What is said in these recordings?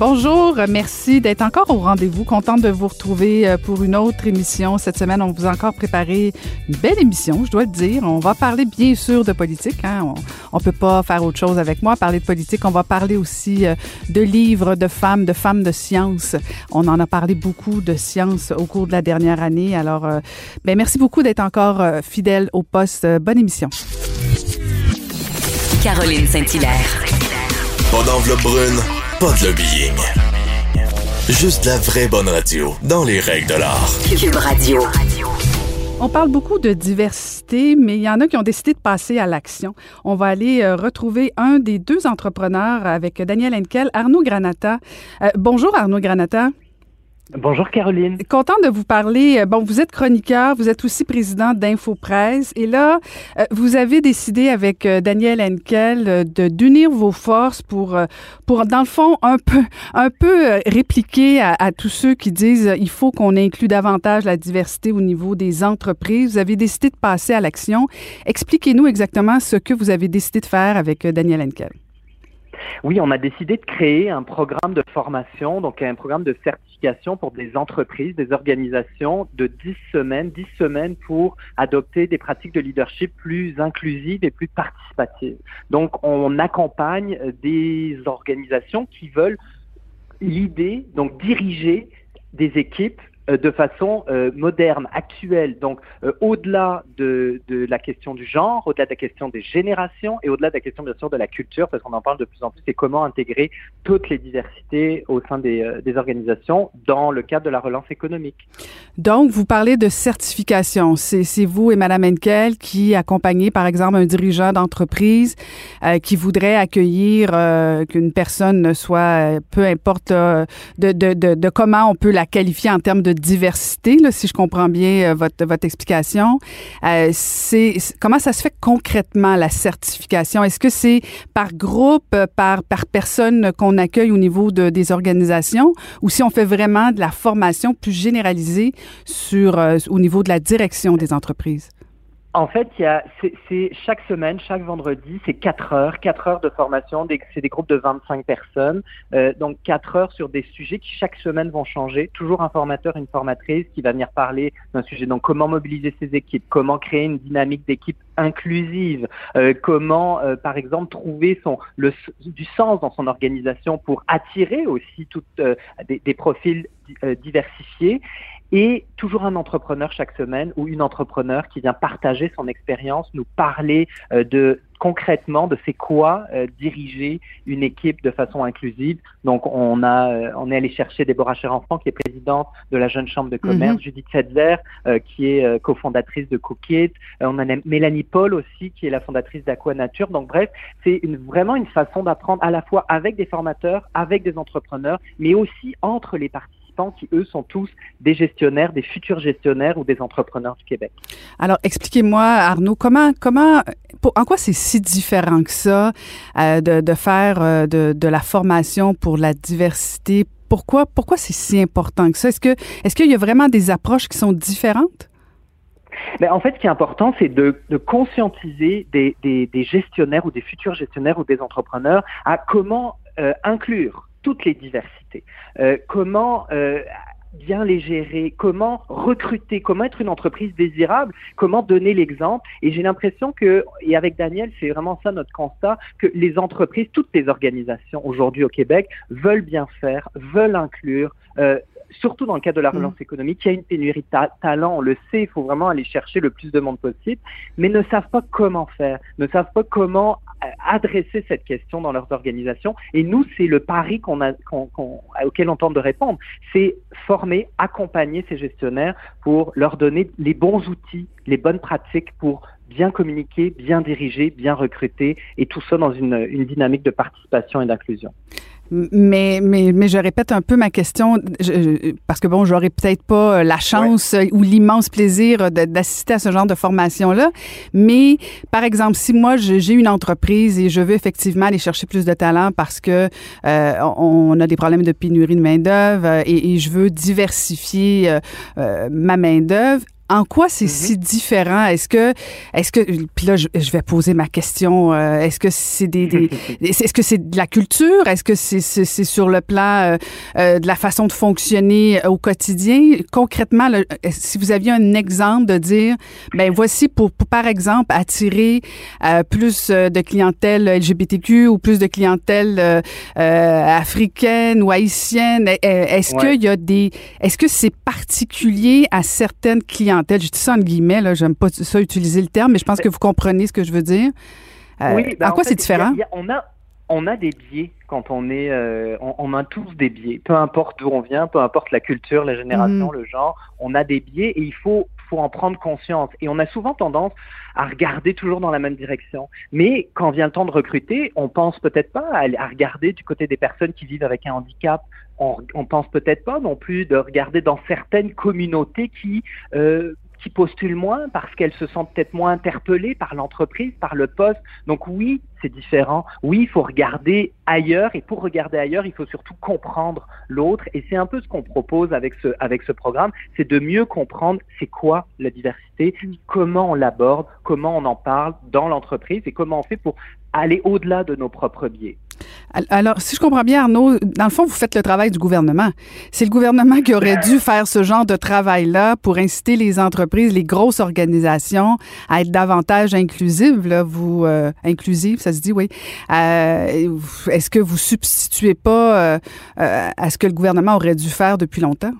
Bonjour, merci d'être encore au rendez-vous. Contente de vous retrouver euh, pour une autre émission. Cette semaine, on vous a encore préparé une belle émission, je dois le dire. On va parler bien sûr de politique. Hein. On ne peut pas faire autre chose avec moi. Parler de politique, on va parler aussi euh, de livres de femmes, de femmes de science. On en a parlé beaucoup de science au cours de la dernière année. Alors, euh, ben, merci beaucoup d'être encore fidèle au poste. Bonne émission. Caroline Saint-Hilaire. Pas d'enveloppe brune, pas de lobbying. Juste la vraie bonne radio, dans les règles de l'art. Cube Radio. On parle beaucoup de diversité, mais il y en a qui ont décidé de passer à l'action. On va aller euh, retrouver un des deux entrepreneurs avec Daniel Henkel, Arnaud Granata. Euh, bonjour Arnaud Granata. Bonjour Caroline. Content de vous parler. Euh, bon, vous êtes chroniqueur, vous êtes aussi président d'InfoPresse et là, euh, vous avez décidé avec euh, Daniel Henkel de d'unir vos forces pour, pour, dans le fond, un peu, un peu répliquer à, à tous ceux qui disent il faut qu'on inclue davantage la diversité au niveau des entreprises. Vous avez décidé de passer à l'action. Expliquez-nous exactement ce que vous avez décidé de faire avec Daniel Henkel. Oui, on a décidé de créer un programme de formation, donc un programme de certification pour des entreprises, des organisations de 10 semaines, 10 semaines pour adopter des pratiques de leadership plus inclusives et plus participatives. Donc, on accompagne des organisations qui veulent l'idée, donc diriger des équipes de façon euh, moderne, actuelle, donc euh, au-delà de, la question du genre, au-delà de la question des générations et au-delà de la question bien sûr de la culture, parce qu'on en parle de plus en plus, c'est comment intégrer toutes les diversités au sein des, organisations dans le cadre de la relance économique. Donc, vous parlez de certification. C'est vous et Madame Henkel qui accompagnez, par exemple, un dirigeant d'entreprise qui voudrait accueillir qu'une personne soit, peu importe de, de comment on peut la qualifier en termes de diversité, là, si je comprends bien euh, votre, votre explication. Euh, c'est comment ça se fait concrètement la certification? Est-ce que c'est par groupe, euh, par par personne qu'on accueille au niveau de, des organisations, ou si on fait vraiment de la formation plus généralisée sur au niveau de la direction des entreprises? En fait, il y a, c'est, chaque semaine, chaque vendredi, c'est quatre heures, quatre heures de formation. c'est des groupes de 25 personnes, euh, donc quatre heures sur des sujets qui chaque semaine vont changer. Toujours un formateur, une formatrice qui va venir parler d'un sujet. Donc, comment mobiliser ses équipes, comment créer une dynamique d'équipe inclusive, euh, comment, euh, par exemple, trouver son le du sens dans son organisation pour attirer aussi toutes des profils diversifiés? Et toujours un entrepreneur chaque semaine ou une entrepreneur qui vient partager son expérience, nous parler euh, de concrètement de c'est quoi euh, diriger une équipe de façon inclusive. Donc on a euh, on est allé chercher Déborah Cher-Enfant qui est présidente de la jeune chambre de commerce, mhm. Judith Sedzer qui est cofondatrice de Cookit, on a Mélanie Paul aussi qui est la fondatrice d'Aqua Nature. Donc bref, c'est une, vraiment une façon d'apprendre à la fois avec des formateurs, avec des entrepreneurs, mais aussi entre les parties qui, eux, sont tous des gestionnaires, des futurs gestionnaires ou des entrepreneurs du Québec. Alors, expliquez-moi, Arnaud, comment, comment, en quoi c'est si différent que ça euh, de, faire euh, de, la formation pour la diversité? Pourquoi, pourquoi c'est si important que ça? Est-ce qu'il y a vraiment des approches qui sont différentes? Mais en fait, ce qui est important, c'est de, conscientiser des, gestionnaires ou des futurs gestionnaires ou des entrepreneurs à comment euh, inclure toutes les diversités. Euh, comment euh, bien les gérer, comment recruter, comment être une entreprise désirable, comment donner l'exemple. Et j'ai l'impression que, et avec Daniel, c'est vraiment ça notre constat, que les entreprises, toutes les organisations aujourd'hui au Québec veulent bien faire, veulent inclure, euh, surtout dans le cadre de la mm. relance économique, il y a une pénurie de talent, on le sait, il faut vraiment aller chercher le plus de monde possible, mais ne savent pas comment faire, ne savent pas comment euh, adresser cette question dans leurs organisations. Et nous, c'est le pari qu'on a, auquel on tente de répondre. C'est former, accompagner ces gestionnaires pour leur donner les bons outils, les bonnes pratiques pour bien communiquer, bien diriger, bien recruter, et tout ça dans une, une dynamique de participation et d'inclusion. Mais, mais, mais je répète un peu ma question, parce que bon, j'aurais peut-être pas la chance ou l'immense plaisir d'assister à ce genre de formation-là. Mais, par exemple, si moi, j'ai une entreprise et je veux effectivement aller chercher plus de talent parce que euh, on a des problèmes de pénurie de main-d'œuvre et, et, je veux diversifier euh, euh ma main-d'œuvre, en quoi c'est mm-hmm. si différent? Est-ce que, est-ce que, puis là, je, vais poser ma question. Euh, est-ce que c'est des, est-ce que c'est de la culture? Est-ce que c'est, c'est, sur le plan euh, euh, de la façon de fonctionner au quotidien? Concrètement, si vous aviez un exemple de dire, ben voici pour, par exemple attirer plus de clientèle LGBTQ ou plus de clientèle africaine ou haïtienne, est-ce qu'il y a des, est-ce que c'est particulier à certaines clientèles? Je dis ça en guillemets, là, j'aime pas ça utiliser le terme, mais je pense que vous comprenez ce que je veux dire. Euh, oui, ben, quoi c'est différent? on, a, on a des biais quand on est, euh, on, a tous des biais, peu importe d'où on vient, peu importe la culture, la génération, mhm. le genre, on a des biais et il faut, faut en prendre conscience. Et on a souvent tendance à regarder toujours dans la même direction. Mais quand vient le temps de recruter, on pense peut-être pas à, regarder du côté des personnes qui vivent avec un handicap, on, on pense peut-être pas non plus de regarder dans certaines communautés qui euh, qui postulent moins parce qu'elles se sentent peut-être moins interpellées par l'entreprise, par le poste. Donc oui, c'est différent. Oui, il faut regarder ailleurs et pour regarder ailleurs, il faut surtout comprendre l'autre et c'est un peu ce qu'on propose avec ce avec ce programme, c'est de mieux comprendre c'est quoi la diversité, comment on l'aborde, comment on en parle dans l'entreprise et comment on fait pour aller au-delà de nos propres biais. Alors, si je comprends bien, Arnaud, dans le fond, vous faites le travail du gouvernement. C'est le gouvernement qui aurait dû faire ce genre de travail-là pour inciter les entreprises, les grosses organisations à être davantage inclusives. Là, vous euh, inclusives, ça se dit, oui. Euh, est-ce que vous substituez pas euh, à ce que le gouvernement aurait dû faire depuis longtemps?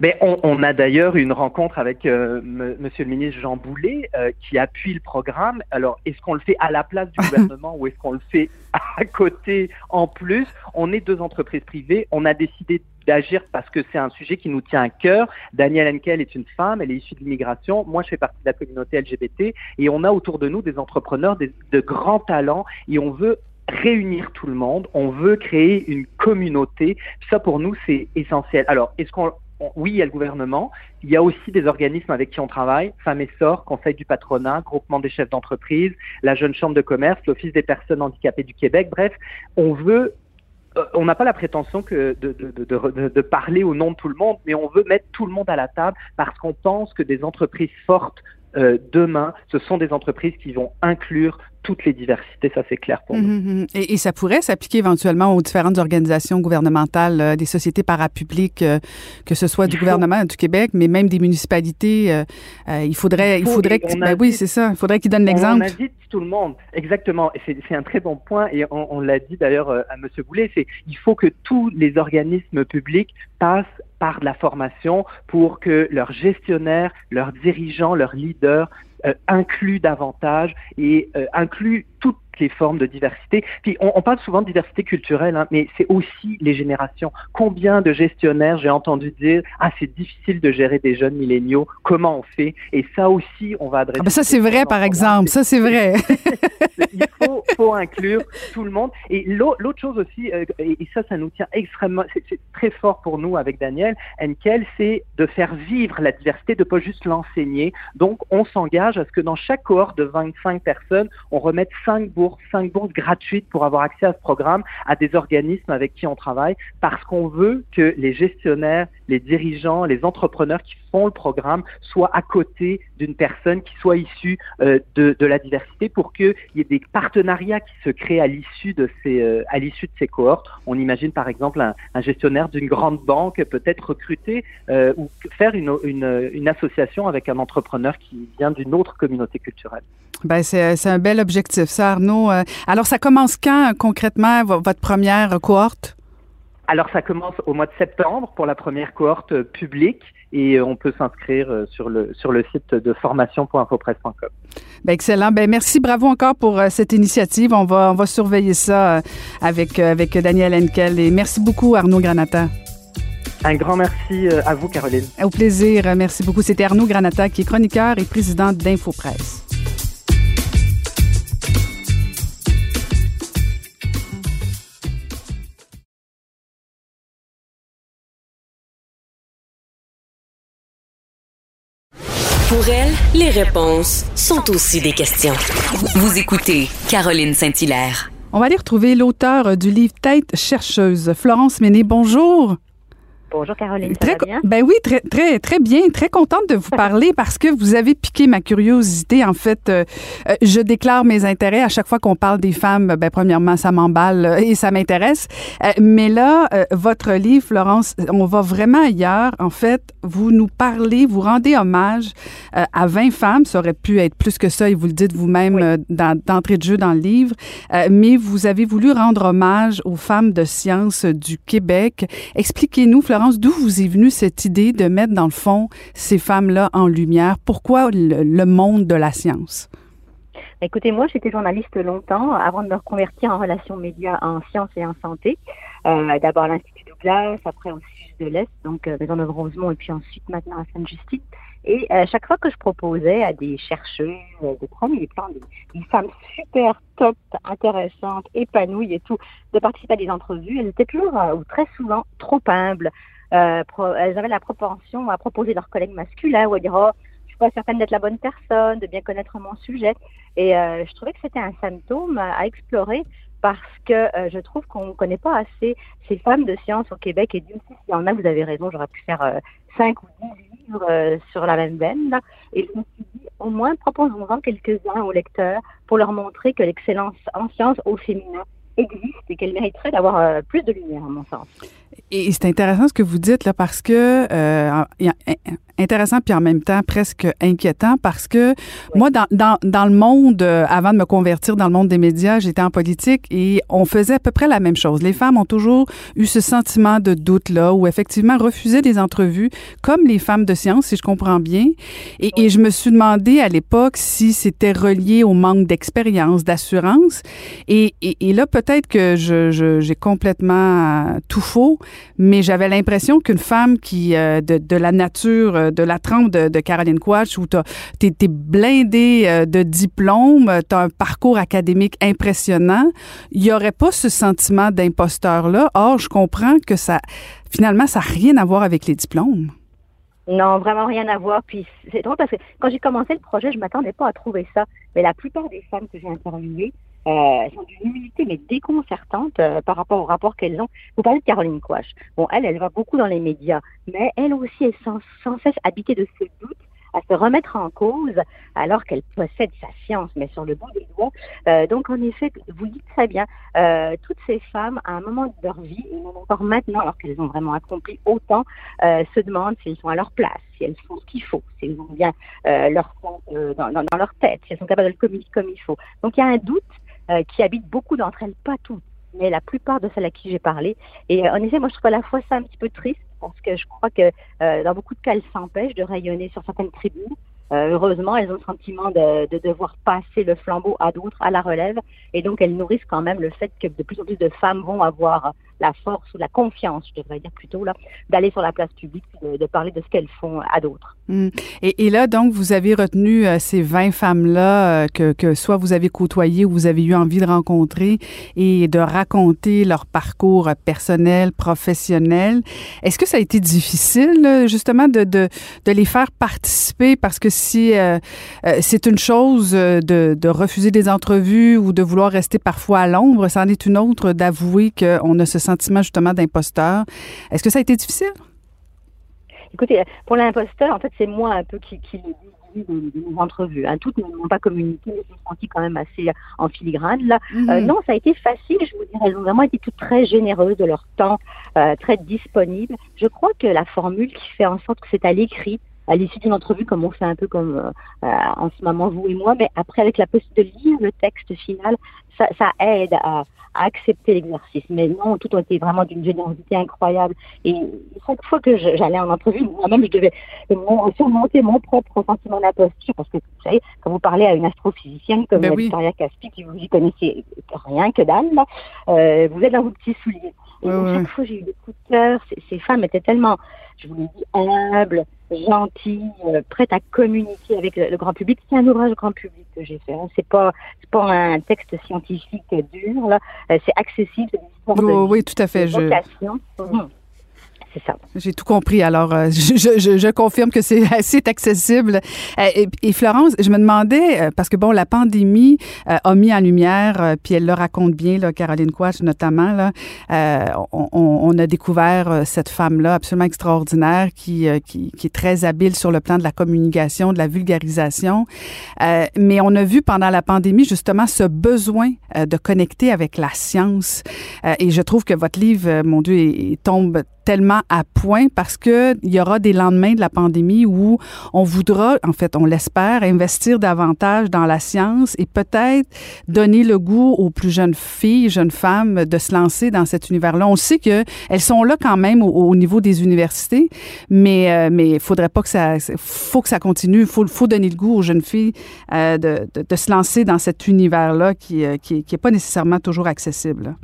Mais on, on, a d'ailleurs une rencontre avec euh, Monsieur le ministre Jean Boulet euh, qui appuie le programme. Alors, est-ce qu'on le fait à la place du gouvernement ou est-ce qu'on le fait à côté en plus? On est deux entreprises privées. On a décidé d'agir parce que c'est un sujet qui nous tient à cœur. Danielle Henkel est une femme, elle est issue de l'immigration. Moi, je fais partie de la communauté LGBT et on a autour de nous des entrepreneurs des, de grands talents et on veut réunir tout le monde, on veut créer une communauté. Ça, pour nous, c'est essentiel. Alors, est-ce qu'on oui, il y a le gouvernement, il y a aussi des organismes avec qui on travaille, Femmes et Sort, Conseil du patronat, Groupement des chefs d'entreprise, la Jeune Chambre de commerce, l'Office des personnes handicapées du Québec. Bref, on veut euh, on n'a pas la prétention de, parler au nom de tout le monde, mais on veut mettre tout le monde à la table parce qu'on pense que des entreprises fortes euh, demain, ce sont des entreprises qui vont inclure toutes les diversités, ça c'est clair pour nous. Mhm, mhm. et, ça pourrait s'appliquer éventuellement aux différentes organisations gouvernementales, euh, des sociétés parapubliques, euh, que ce soit du gouvernement du Québec, mais même des municipalités. Euh, il faudrait, il, faudrait que, ben oui, c'est ça. Il faudrait qu'ils donnent l'exemple. On dit tout le monde, exactement. C'est un très bon point et on, on l'a dit d'ailleurs à M. Boulet. C'est il faut que tous les organismes publics passent par de la formation pour que leurs gestionnaires, leurs dirigeants, leurs leaders inclut davantage et euh, inclut toutes les formes de diversité. Puis on, on parle souvent de diversité culturelle, hein, mais c'est aussi les générations. Combien de gestionnaires j'ai entendu dire ah c'est difficile de gérer des jeunes milléniaux, comment on fait? Et ça aussi on va adresser. Ah ben ça c'est vrai par exemple, ça c'est vrai. Il faut, faut, inclure tout le monde. Et l'autre chose aussi, euh, et ça ça nous tient extrêmement, c'est très fort pour nous avec Daniel Henkel, c'est de faire vivre la diversité, de pas juste l'enseigner. Donc on s'engage à ce que dans chaque cohorte de 25 personnes, on remette 5 bourses cinq bourses gratuites pour avoir accès à ce programme à des organismes avec qui on travaille parce qu'on veut que les gestionnaires, les dirigeants, les entrepreneurs qui font le programme soient à côté d'une personne qui soit issue euh, de, de, la diversité pour qu'il y ait des partenariats qui se créent à l'issue de ces euh, de ces cohortes. On imagine par exemple un, un gestionnaire d'une grande banque peut-être recruter euh, ou faire une, une, une association avec un entrepreneur qui vient d'une autre communauté culturelle. Ben c'est un bel objectif, ça, Arnaud. Euh, alors, ça commence quand concrètement votre première cohorte? Alors, ça commence au mois de septembre pour la première cohorte euh, publique et euh, on peut s'inscrire sur le sur le site de formation.infopresse.com. Ben excellent. Ben merci, bravo encore pour cette initiative. On va on va surveiller ça avec avec Daniel Henkel et merci beaucoup Arnaud Granata. Un grand merci à vous, Caroline. Au plaisir. Merci beaucoup. C'était Arnaud Granata, qui est chroniqueur et président d'InfoPresse. Pour elle, les réponses sont aussi des questions. Vous écoutez Caroline Saint-Hilaire. On va aller retrouver l'auteur du livre Tête chercheuse, Florence Méné. Bonjour. Bonjour Caroline, très, va bien? Ben oui, très, très, très bien. Très contente de vous parler parce que vous avez piqué ma curiosité. En fait, euh, euh, je déclare mes intérêts à chaque fois qu'on parle des femmes. Ben premièrement, ça m'emballe euh, et ça m'intéresse. Euh, mais là, euh, votre livre, Florence, on va vraiment ailleurs. En fait, vous nous parlez, vous rendez hommage à 20 femmes. Ça aurait pu être plus que ça et vous le dites vous-même Oui. d'entrée de jeu dans le livre. Mais vous avez voulu rendre hommage aux femmes de science du Québec. Expliquez-nous, Florence, d'où vous est venue cette idée de mettre, dans le fond, ces femmes-là en lumière? Pourquoi le, monde de la science? Écoutez, moi, j'étais journaliste longtemps avant de me reconvertir en relations médias en sciences et en santé. Euh, D'abord à l'Institut Douglas, après au CIUS de l'Est, donc euh, Maison de Rosemont, et puis ensuite maintenant à Sainte-Justine. Et euh, chaque fois que je proposais à des chercheurs euh, de premier plan, des, des femmes super top, intéressantes, épanouies et tout, de participer à des entrevues, elles étaient toujours, euh, ou très souvent, trop humbles. Euh, pro- elles avaient la propension à proposer leurs collègues masculins ou à dire oh, je suis pas certaine d'être la bonne personne, de bien connaître mon sujet. Et euh, je trouvais que c'était un symptôme à, à explorer parce que euh, je trouve qu'on ne connaît pas assez ces femmes de science au Québec. Et Dieu sait s'il y en a, vous avez raison, j'aurais pu faire euh, cinq ou dix livres euh, sur la même veine. Là. Et je me suis dit, au moins, proposons-en quelques-uns aux lecteurs pour leur montrer que l'excellence en science au féminin existe et qu'elle mériterait d'avoir euh, plus de lumière, à mon sens. Et c'est intéressant ce que vous dites là parce que euh, intéressant puis en même temps presque inquiétant parce que moi dans, dans, dans le monde euh, avant de me convertir dans le monde des médias j'étais en politique et on faisait à peu près la même chose. Les femmes ont toujours eu ce sentiment de doute là où effectivement refusaient des entrevues comme les femmes de science si je comprends bien. Et, et je me suis demandé à l'époque si c'était relié au manque d'expérience d'assurance. Et, et, et là peut-être que je, je- j'ai complètement euh, tout faux mais j'avais l'impression qu'une femme qui euh, de, la nature, euh, de la trempe de, Caroline Quach, où t'es es blindée euh, de diplômes, t'as un parcours académique impressionnant, il y aurait pas ce sentiment d'imposteur-là. Or, je comprends que ça, finalement, ça n'a rien à voir avec les diplômes. Non, vraiment rien à voir. Puis c'est drôle parce que quand j'ai commencé le projet, je m'attendais pas à trouver ça. Mais la plupart des femmes que j'ai interviewées euh, sont d'une humilité mais déconcertante euh, par rapport au rapport qu'elles ont. Vous parlez de Caroline Quach. Bon, elle, elle va beaucoup dans les médias, mais elle aussi est sans, sans cesse habitée de ce doute à se remettre en cause alors qu'elle possède sa science, mais sur le bout des doigts. Euh, donc, en effet, vous dites très bien, euh, toutes ces femmes, à un moment de leur vie, et même encore maintenant, alors qu'elles ont vraiment accompli autant, euh, se demandent si elles sont à leur place, si elles font ce qu'il faut, si elles ont bien euh, leur euh, dans, dans, dans leur tête, si elles sont capables de le communiquer comme il faut. Donc, il y a un doute euh, qui habite beaucoup d'entre elles, pas toutes, mais la plupart de celles à qui j'ai parlé. Et euh, en effet, moi, je trouve à la fois ça un petit peu triste, parce que je crois que euh, dans beaucoup de cas, elles s'empêchent de rayonner sur certaines tribunes. Euh, heureusement, elles ont le sentiment de, de devoir passer le flambeau à d'autres, à la relève, et donc elles nourrissent quand même le fait que de plus en plus de femmes vont avoir la force ou la confiance, je devrais dire plutôt là, d'aller sur la place publique, de, de parler de ce qu'elles font à d'autres. Mm. Et, là, donc, vous avez retenu euh, ces 20 femmes-là euh, que, que soit vous avez côtoyées ou vous avez eu envie de rencontrer et de raconter leur parcours personnel, professionnel. Est-ce que ça a été difficile, justement, de, de, de les faire participer? Parce que si euh, c'est une chose de, de refuser des entrevues ou de vouloir rester parfois à l'ombre, c'en est une autre d'avouer qu'on a ce sentiment, justement, d'imposteur. Est-ce que ça a été difficile? Écoutez, pour l'imposteur, en fait, c'est moi un peu qui, qui le dis de nos entrevues. Hein. Toutes ne m'ont pas communiqué, mais j'ai senti quand même assez en filigrane. Là. Mhm. Euh, non, ça a été facile, je vous dirais. Elles ont vraiment été toutes très généreuses de leur temps, euh, très disponibles. Je crois que la formule qui fait en sorte que c'est à l'écrit, à l'issue d'une entrevue, comme on fait un peu comme euh, en ce moment vous et moi, mais après avec la possibilité de lire le texte final, ça, ça aide à, à accepter l'exercice. Mais non, tout a été vraiment d'une générosité incroyable. Et chaque fois que j'allais en entrevue, moi-même, je devais surmonter mon propre sentiment d'imposture, parce que vous savez, quand vous parlez à une astrophysicienne comme ben Victoria Caspi, qui vous y connaissez rien que dalle, euh, vous êtes dans vos petits souliers. Et chaque fois, j'ai eu des coups de cœur. Ces femmes étaient tellement, je vous l'ai dit, humbles, gentilles, euh, prêtes à communiquer avec le, grand public. C'est un ouvrage grand public que j'ai fait. Hein. C'est pas, c'est pas un texte scientifique dur là. Euh, c'est accessible. C'est oh, de, oui, tout à fait. Je... Mmh J'ai tout compris. Alors, euh, je, je, je, confirme que c'est assez accessible. Euh, et, Florence, je me demandais, euh, parce que bon, la pandémie a mis en lumière, puis elle le raconte bien, là, Caroline Quach notamment, là, on, on, a découvert cette femme-là absolument extraordinaire qui, qui, qui, est très habile sur le plan de la communication, de la vulgarisation. mais on a vu pendant la pandémie justement ce besoin de connecter avec la science. et je trouve que votre livre, mon Dieu, tombe tellement à point parce que il y aura des lendemains de la pandémie où on voudra, en fait, on l'espère, investir davantage dans la science et peut-être donner le goût aux plus jeunes filles, jeunes femmes de se lancer dans cet univers-là. On sait que elles sont là quand même au, niveau des universités, mais euh, mais il faudrait pas que ça, faut que ça continue. Faut, faut donner le goût aux jeunes filles euh, de, de, de, se lancer dans cet univers-là qui, euh, qui, qui est pas nécessairement toujours accessible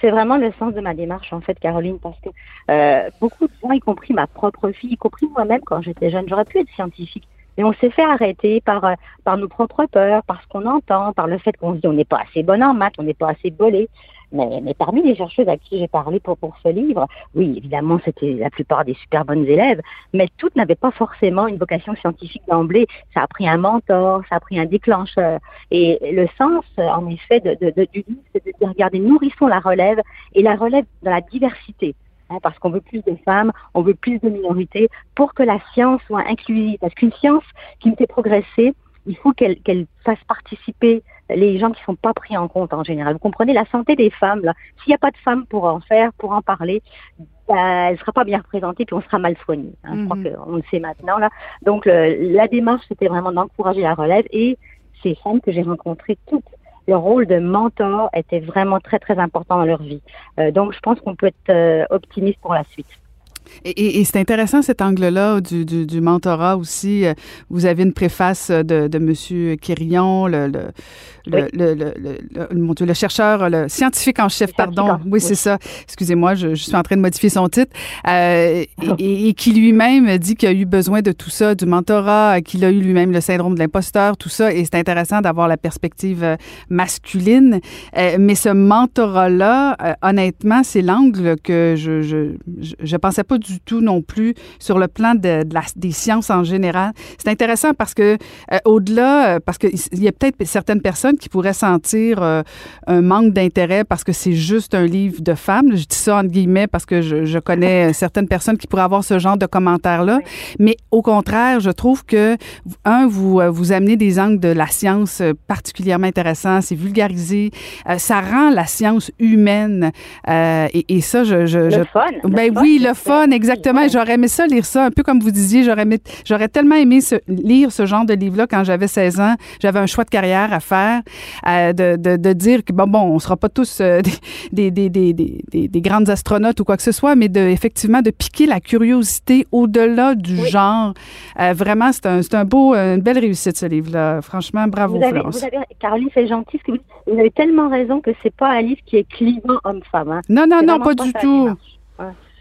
c'est vraiment le sens de ma démarche en fait, Caroline, parce que euh, beaucoup de gens, y compris ma propre fille, y compris moi-même quand j'étais jeune, j'aurais pu être scientifique. Mais on s'est fait arrêter par, euh, par nos propres peurs, par ce qu'on entend, par le fait qu'on se dit on n'est pas assez bonne en maths, on n'est pas assez bolé. Mais, mais, parmi les chercheuses à qui j'ai parlé pour, pour ce livre, oui, évidemment, c'était la plupart des super bonnes élèves, mais toutes n'avaient pas forcément une vocation scientifique d'emblée. Ça a pris un mentor, ça a pris un déclencheur. Et le sens, en effet, de, de, du livre, c'est de regarder, nourrissons la relève, et la relève dans la diversité. Hein, parce qu'on veut plus de femmes, on veut plus de minorités, pour que la science soit inclusive. Parce qu'une science qui me fait progresser, il faut qu'elle fasse participer les gens qui sont pas pris en compte en général. Vous comprenez la santé des femmes là. S'il n'y a pas de femmes pour en faire, pour en parler, bah, elle sera pas bien représentée puis on sera mal soigné. Hein. Je crois mhm. qu'on le sait maintenant là. Donc la démarche c'était vraiment d'encourager la relève et ces femmes que j'ai rencontrées toutes leur rôle de mentor était vraiment très très important dans leur vie. Euh, donc je pense qu'on peut être euh, optimiste pour la suite. Et, et, c'est intéressant cet angle-là du, du, du, mentorat aussi. Euh, vous avez une préface de, de M. Quérillon, le, le, le, le, mon Dieu, le chercheur, le scientifique en chef, pardon. Oui, c'est ça. Excusez-moi, je, je, suis en train de modifier son titre. Euh, et, et, qui lui-même dit qu'il a eu besoin de tout ça, du mentorat, qu'il a eu lui-même le syndrome de l'imposteur, tout ça. Et c'est intéressant d'avoir la perspective euh, masculine. Euh, mais ce mentorat-là, euh, honnêtement, c'est l'angle que je, je, je pensais pas du tout non plus sur le plan de, la, des sciences en général. C'est intéressant parce que euh, au-delà, euh, parce qu'il y a peut-être certaines personnes qui pourraient sentir euh, un manque d'intérêt parce que c'est juste un livre de femmes. Je dis ça entre guillemets parce que je, je connais certaines personnes qui pourraient avoir ce genre de commentaires-là. Mais au contraire, je trouve que, un, vous, vous amenez des angles de la science particulièrement intéressants, c'est vulgarisé, ça rend la science humaine. Et, et, ça, je... je, le fun. Ben le oui, le fun, exactement. J'aurais aimé ça, lire ça, un peu comme vous disiez. J'aurais, j'aurais tellement aimé lire ce genre de livre-là quand j'avais 16 ans. J'avais un choix de carrière à faire, euh, de, de, de, dire que, bon, bon, on sera pas tous euh, des, des, des, des, des, grandes astronautes ou quoi que ce soit, mais de, effectivement, de piquer la curiosité au-delà du genre. Euh, vraiment, c'est un, c'est un beau, une belle réussite, ce livre-là. Franchement, bravo, vous avez, Vous avez, Caroline, c'est gentil. que vous, avez tellement raison que c'est pas un livre qui est clivant homme-femme. Hein. Non, non, non, pas du tout.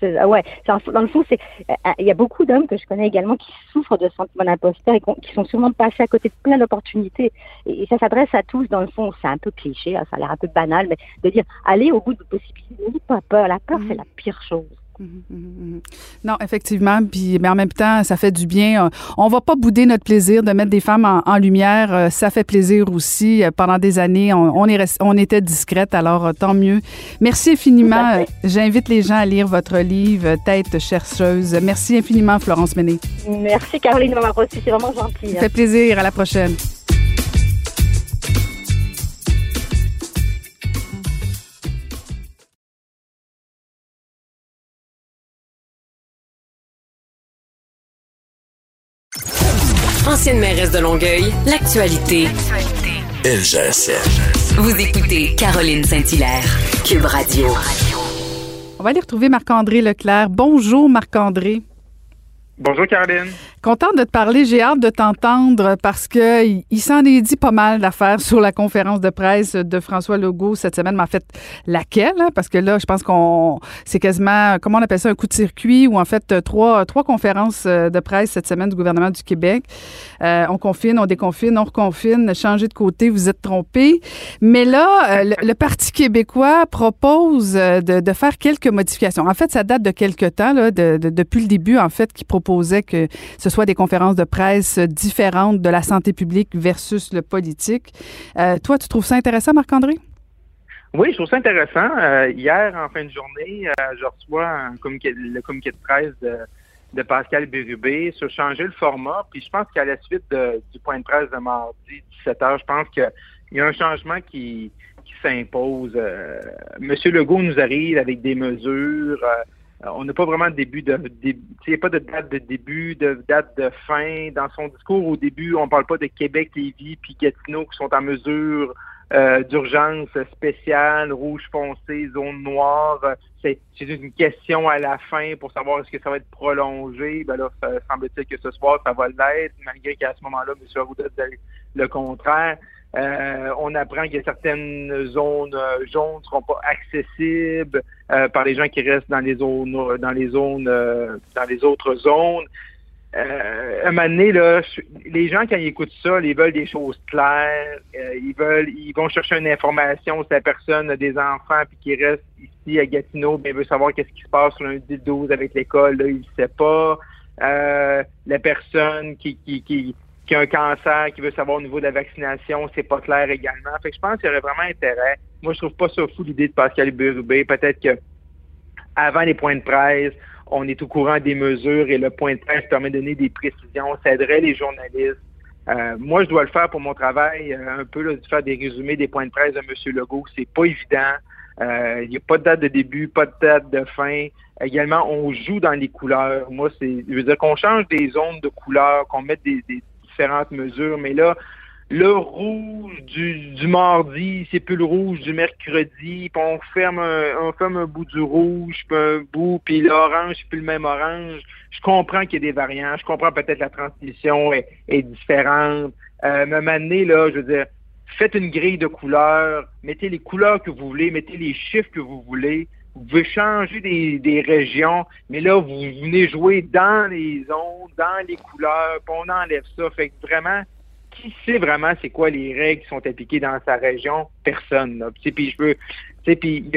Ah ouais, dans le fond, c'est euh, il y a beaucoup d'hommes que je connais également qui souffrent de sentiments d'imposteur et qui sont sûrement passés à côté de plein d'opportunités. Et, ça s'adresse à tous. Dans le fond, c'est un peu cliché, hein, ça a l'air un peu banal, mais de dire allez au bout de vos possibilités, n'ayez pas peur. La peur, c'est mhm. la pire chose. Mhm, mhm, non, effectivement. Puis, mais en même temps, ça fait du bien. Euh, on va pas bouder notre plaisir de mettre des femmes en, lumière. Euh, ça fait plaisir aussi. Euh, pendant des années, on, est on était discrète, alors tant mieux. Merci infiniment. J'invite les gens à lire votre livre Tête chercheuse. Merci infiniment, Florence Menet. Merci, Caroline, de m'avoir reçu. C'est vraiment gentil. Ça fait plaisir. À la prochaine. Ancienne mairesse de Longueuil, l'actualité. Ça. Vous écoutez Caroline Saint-Hilaire, Cube Radio. On va aller retrouver Marc-André Leclerc. Bonjour Marc-André. Bonjour Caroline. Contente de te parler. J'ai hâte de t'entendre parce que il, s'en est dit pas mal d'affaires sur la conférence de presse de François Legault cette semaine. Mais en fait, laquelle? Hein? Parce que là, je pense qu'on c'est quasiment, comment on appelle ça, un coup de circuit ou en fait trois, trois conférences euh, de presse cette semaine du gouvernement du Québec. Euh, on confine, on déconfine, on reconfine, changer de côté, vous êtes trompé. Mais là, euh, le, Parti québécois propose de, de, faire quelques modifications. En fait, ça date de quelques temps, là, de, depuis le début, en fait, qui que ce soit des conférences de presse différentes de la santé publique versus le politique. Euh, toi, tu trouves ça intéressant, Marc-André? Oui, je trouve ça intéressant. Euh, hier, en fin de journée, euh, je reçois le communiqué de presse de, Pascal Bérubé sur changer le format. Puis je pense qu'à la suite du point de presse de mardi 17 h, je pense qu'il y a un changement qui, qui s'impose. Monsieur Legault nous arrive avec des mesures. Euh, on n'a pas vraiment de début de, il n'y a pas de date de début, de date de fin. Dans son discours au début, on ne parle pas de Québec, Lévis, puis Gatineau qui sont en mesure euh, d'urgence spéciale, rouge foncé, zone noire. C'est, une question à la fin pour savoir est-ce que ça va être prolongé. Ben là, semble-t-il que ce soir, ça va l'être, malgré qu'à ce moment-là, M. Arruda dit le contraire. Euh, on apprend que certaines zones euh, jaunes ne seront pas accessibles euh, par les gens qui restent dans les zones, dans les zones, dans les autres zones. Euh, un moment donné, là, les gens, quand ils écoutent ça, ils veulent des choses claires. ils veulent, ils vont chercher une information. Si la personne a des enfants puis qui reste ici à Gatineau, bien, veut savoir qu'est-ce qui se passe lundi 12 avec l'école, là, il ne sait pas. la personne qui, qui a un cancer, qui veut savoir au niveau de la vaccination, c'est pas clair également. Fait que je pense qu'il y aurait vraiment intérêt. Moi, je trouve pas ça fou l'idée de Pascal Bérubé. Peut-être que avant les points de presse, on est au courant des mesures et le point de presse permet de donner des précisions, ça aiderait les journalistes. Euh, moi, je dois le faire pour mon travail, euh, un peu de faire des résumés des points de presse de M. Legault. C'est pas évident. Euh, il n'y a pas de date de début, pas de date de fin. Également, on joue dans les couleurs. Moi, c'est, je veux dire qu'on change des zones de couleurs, qu'on mette des, différentes mesures, mais là, le rouge du, du mardi, c'est plus le rouge du mercredi, puis on ferme un, on ferme un bout du rouge, puis un bout, puis l'orange, c'est plus le même orange. Je comprends qu'il y a des variants, je comprends peut-être la transmission est, différente. Euh, mais là, je veux dire, faites une grille de couleurs, mettez les couleurs que vous voulez, mettez les chiffres que vous voulez, vous pouvez changer des, régions, mais là, vous venez jouer dans les zones, dans les couleurs, puis on enlève ça. Fait que vraiment, qui sait vraiment c'est quoi les règles qui sont appliquées dans sa région? Personne. Puis je veux. Puis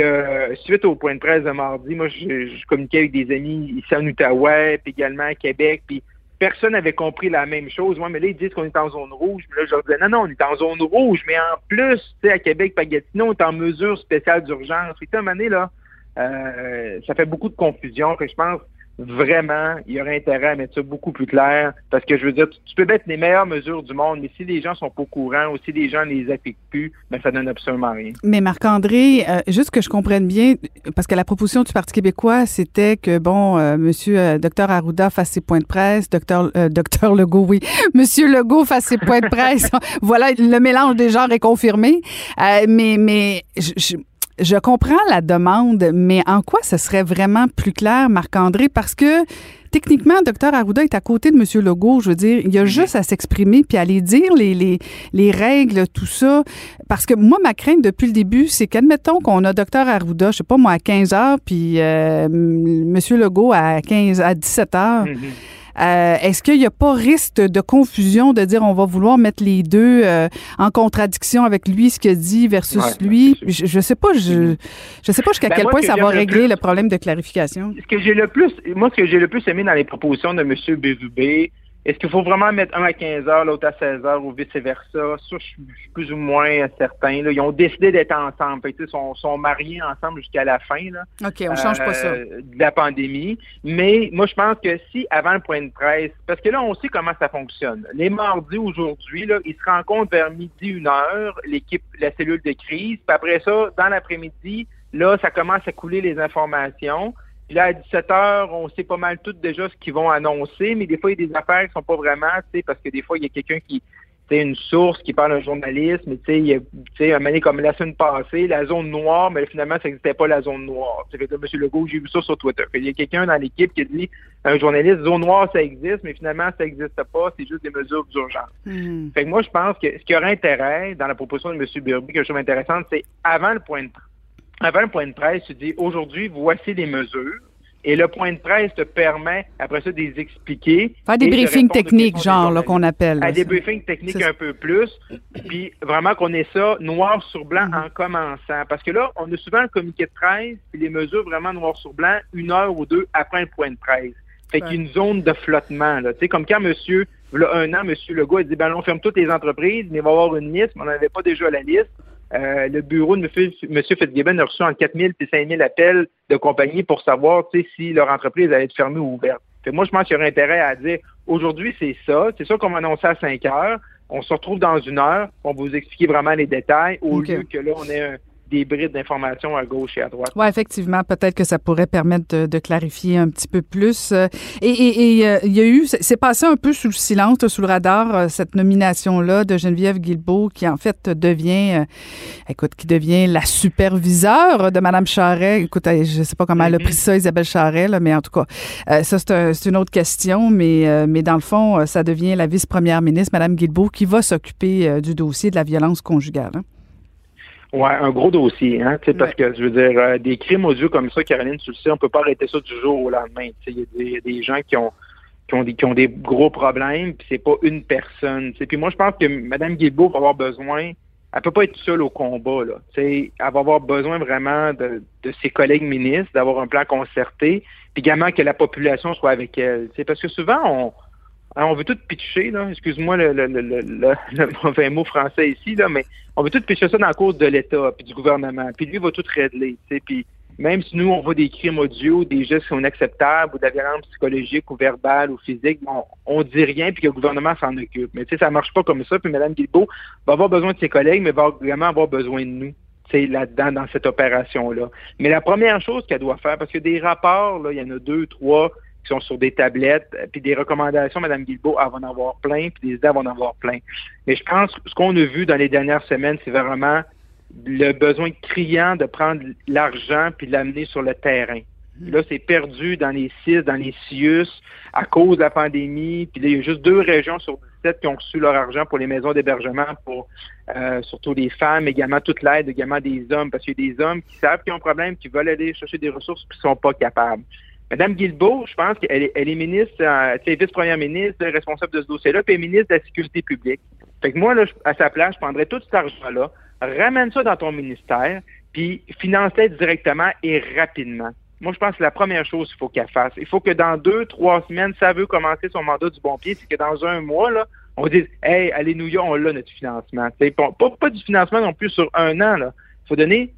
suite au point de presse de mardi, moi, je, communiquais avec des amis ici en Outaouais, puis également à Québec, puis personne n'avait compris la même chose. Moi, mais là, ils disent qu'on est en zone rouge. Mais là, je leur disais, non, non, on est en zone rouge. Mais en plus, tu sais, à Québec, Pagatino, on est en mesure spéciale d'urgence. Puis, à un là, euh, ça fait beaucoup de confusion. je pense vraiment, il y aurait intérêt à mettre ça beaucoup plus clair. Parce que je veux dire, tu, peux mettre les meilleures mesures du monde, mais si les gens sont pas au courant ou si les gens ne les appliquent plus, ben ça donne absolument rien. Mais Marc-André, euh, juste que je comprenne bien, parce que la proposition du Parti québécois, c'était que, bon, euh, monsieur euh, Dr Arruda fasse ses points de presse, docteur, docteur Legault, oui, monsieur Legault fasse ses points de presse. voilà, le mélange des genres est confirmé. mais mais je je comprends la demande, mais en quoi ce serait vraiment plus clair, Marc-André? Parce que techniquement, Dr Arruda est à côté de M. Legault. Je veux dire, il y a juste à s'exprimer puis à aller dire les, les, les, règles, tout ça. Parce que moi, ma crainte depuis le début, c'est qu'admettons qu'on a Dr Arruda, je sais pas moi, à 15 heures, puis euh, M. Legault à 15 à 17 heures. Mm-hmm. Euh, est-ce qu'il n'y a pas risque de confusion de dire on va vouloir mettre les deux euh, en contradiction avec lui, ce qu'il dit versus lui? Je, ne sais pas, je, je sais pas jusqu'à ben, quel point ça va régler le, problème de clarification. Ce que j'ai le plus, moi, ce que j'ai le plus aimé dans les propositions de M. Bézubé, est-ce qu'il faut vraiment mettre un à 15 heures, l'autre à 16 heures ou vice-versa? Ça, je suis plus ou moins certain. Ils ont décidé d'être ensemble. ils sont, sont mariés ensemble jusqu'à la fin là, OK, on change pas ça. Euh, de la pandémie. Mais moi, je pense que si, avant le point de presse, parce que là, on sait comment ça fonctionne. Les mardis, aujourd'hui, là, ils se rencontrent vers midi, une heure, l'équipe, la cellule de crise. Puis après ça, dans l'après-midi, là, ça commence à couler les informations. Puis là, à 17 heures, on sait pas mal tout déjà ce qu'ils vont annoncer, mais des fois, il y a des affaires qui sont pas vraiment, tu sais, parce que des fois, il y a quelqu'un qui, une source qui parle d'un journaliste, mais tu sais, il y a, un moment comme la semaine passée, la zone noire, mais finalement, ça n'existait pas la zone noire. C'est fait que M. Legault, j'ai vu ça sur Twitter. Il y a quelqu'un dans l'équipe qui dit un journaliste, zone noire, ça existe, mais finalement, ça n'existe pas, c'est juste des mesures d'urgence. Hmm. Fait que moi, je pense que ce qui aurait intérêt dans la proposition de M. Burby, quelque chose d'intéressant, c'est avant le point de avant le point de presse, tu dis aujourd'hui, voici les mesures. Et le point de presse te permet, après ça, de les expliquer. Faire des briefings techniques, genre, qu'on appelle. À des briefings techniques un peu plus. Puis vraiment qu'on ait ça noir sur blanc mm-hmm. en commençant. Parce que là, on a souvent le communiqué de presse, puis les mesures vraiment noir sur blanc, une heure ou deux après le point de presse. Fait qu'il y a une zone de flottement. Là. Tu sais, comme quand monsieur, là, un an, monsieur Legault a dit, ben, on ferme toutes les entreprises, mais il va y avoir une liste, mais on n'avait pas déjà la liste. Euh, le bureau de M. Fitzgibbon a reçu en 4 000 et 5 000 appels de compagnies pour savoir si leur entreprise allait être fermée ou ouverte. moi, je pense qu'il y aurait intérêt à dire aujourd'hui, c'est ça. C'est ça qu'on va annoncer à 5 heures. On se retrouve dans une heure. On va vous expliquer vraiment les détails au lieu que là, on ait un, des brides d'informations à gauche et à droite. Oui, effectivement, peut-être que ça pourrait permettre de, clarifier un petit peu plus. Euh, et, euh, il y a eu, c'est passé un peu sous le silence, sous le radar, euh, cette nomination-là de Geneviève Guilbeault, qui en fait devient, écoute, qui devient la superviseure de Mme Charret. Écoute, je ne sais pas comment elle a pris ça, Isabelle Charret, mais en tout cas, ça, c'est une autre question, mais, mais dans le fond, ça devient la vice-première ministre, Mme Guilbeault, qui va s'occuper du dossier de la violence conjugale. Hein. Ouais, un gros dossier, hein, parce que je veux dire, euh, des crimes odieux comme ça, Caroline, tu le sais, on peut pas arrêter ça du jour au lendemain. Il y, a des gens qui ont qui ont des qui ont des gros problèmes, puis c'est pas une personne. Puis moi, je pense que Mme Guilbeault va avoir besoin, elle peut pas être seule au combat, là. Elle va avoir besoin vraiment de, de ses collègues ministres, d'avoir un plan concerté, puis également que la population soit avec elle. Parce que souvent, on on veut tout pitcher, là. Excuse-moi le, le, le, le, mauvais mot français ici, là, mais on veut tout pitcher ça dans la cause de l'État puis du gouvernement. Puis lui va tout régler. Puis même si nous, on voit des crimes audio, des gestes qui sont inacceptables, ou de la violence psychologique ou verbale ou physique, on, on dit rien puis que le gouvernement s'en occupe. Mais ça marche pas comme ça. Puis Mme Guilbeault va avoir besoin de ses collègues, mais va vraiment avoir besoin de nous là-dedans, dans cette opération-là. Mais la première chose qu'elle doit faire, parce que des rapports, là, il y en a deux, trois, qui sont sur des tablettes, euh, puis des recommandations, Mme Guilbeault, elle va en avoir plein, puis des idées, elle va en avoir plein. Mais je pense que ce qu'on a vu dans les dernières semaines, c'est vraiment le besoin criant de prendre l'argent puis de l'amener sur le terrain. Là, c'est perdu dans les CIS, dans les CIUS, à cause de la pandémie. Puis là, il y a juste deux régions sur 17 qui ont reçu leur argent pour les maisons d'hébergement, pour euh, surtout les femmes, également toute l'aide, également des hommes, parce qu'il y a des hommes qui savent qu'ils ont un problème, qui veulent aller chercher des ressources, qui sont pas capables. Madame Guilbeault, je pense qu'elle est, elle est ministre, euh, vice-première ministre, responsable de ce dossier-là, puis ministre de la Sécurité publique. Fait que moi, là, à sa place, je prendrais tout cet argent-là, ramène ça dans ton ministère, puis finance-le directement et rapidement. Moi, je pense que c'est la première chose qu'il faut qu'elle fasse. Il faut que dans deux, trois semaines, ça veut commencer son mandat du bon pied, c'est que dans un mois, là, on dise Hey, allez, York, on a notre financement. Pas, pas du financement non plus sur un an. Il faut donner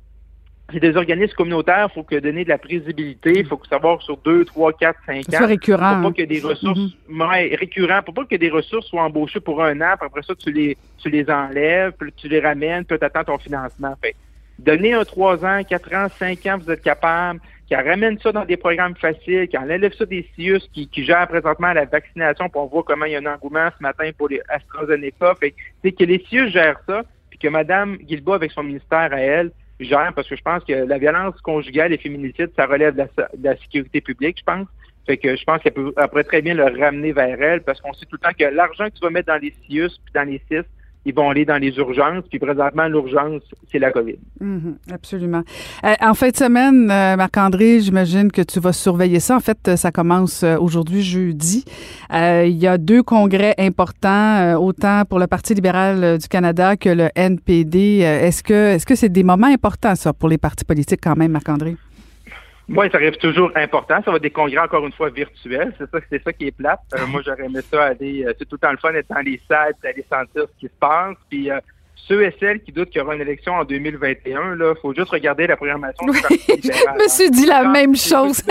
c'est des organismes communautaires, il faut que donner de la prévisibilité, il faut que savoir sur deux, trois, quatre, cinq ans. C'est récurrent. Pour pas que des ressources, mm-hmm. récurrent, pour pas que des ressources soient embauchées pour un an, puis après ça, tu les, tu les enlèves, puis tu les ramènes, puis tu attends ton financement. Fait, donner un trois ans, quatre ans, cinq ans, vous êtes capable, qui ramène ça dans des programmes faciles, qui enlève ça des CIUS qui, qui gèrent présentement la vaccination, pour on voit comment il y a un engouement ce matin pour les AstraZeneca. Fait que les CIUS gèrent ça, puis que Mme Guilbault, avec son ministère à elle, gère, parce que je pense que la violence conjugale et féminicide, ça relève de la, sécurité publique, je pense. Fait que je pense qu'elle pourrait très bien le ramener vers elle, parce qu'on sait tout le temps que l'argent que tu vas mettre dans les CIUS puis dans les CIS, ils vont aller dans les urgences. Puis présentement, l'urgence, c'est la COVID. Mhm, absolument. Euh, en fin de semaine, euh, Marc-André, j'imagine que tu vas surveiller ça. En fait, ça commence euh, aujourd'hui, jeudi. il y a deux congrès importants, autant pour le Parti libéral du Canada que le NPD. est-ce que est-ce que c'est des moments importants, ça, pour les partis politiques quand même, Marc-André? Oui, ça arrive toujours important. Ça va être des congrès encore une fois virtuels. C'est ça, c'est ça qui est plate. Euh, moi, j'aurais aimé ça aller. Euh, c'est tout le temps le fun d'être dans les salles, d'aller sentir ce qui se passe. Puis euh, ceux et celles qui doutent qu'il y aura une élection en 2021, il faut juste regarder la programmation du Parti libéral. Je me suis dit la même chose.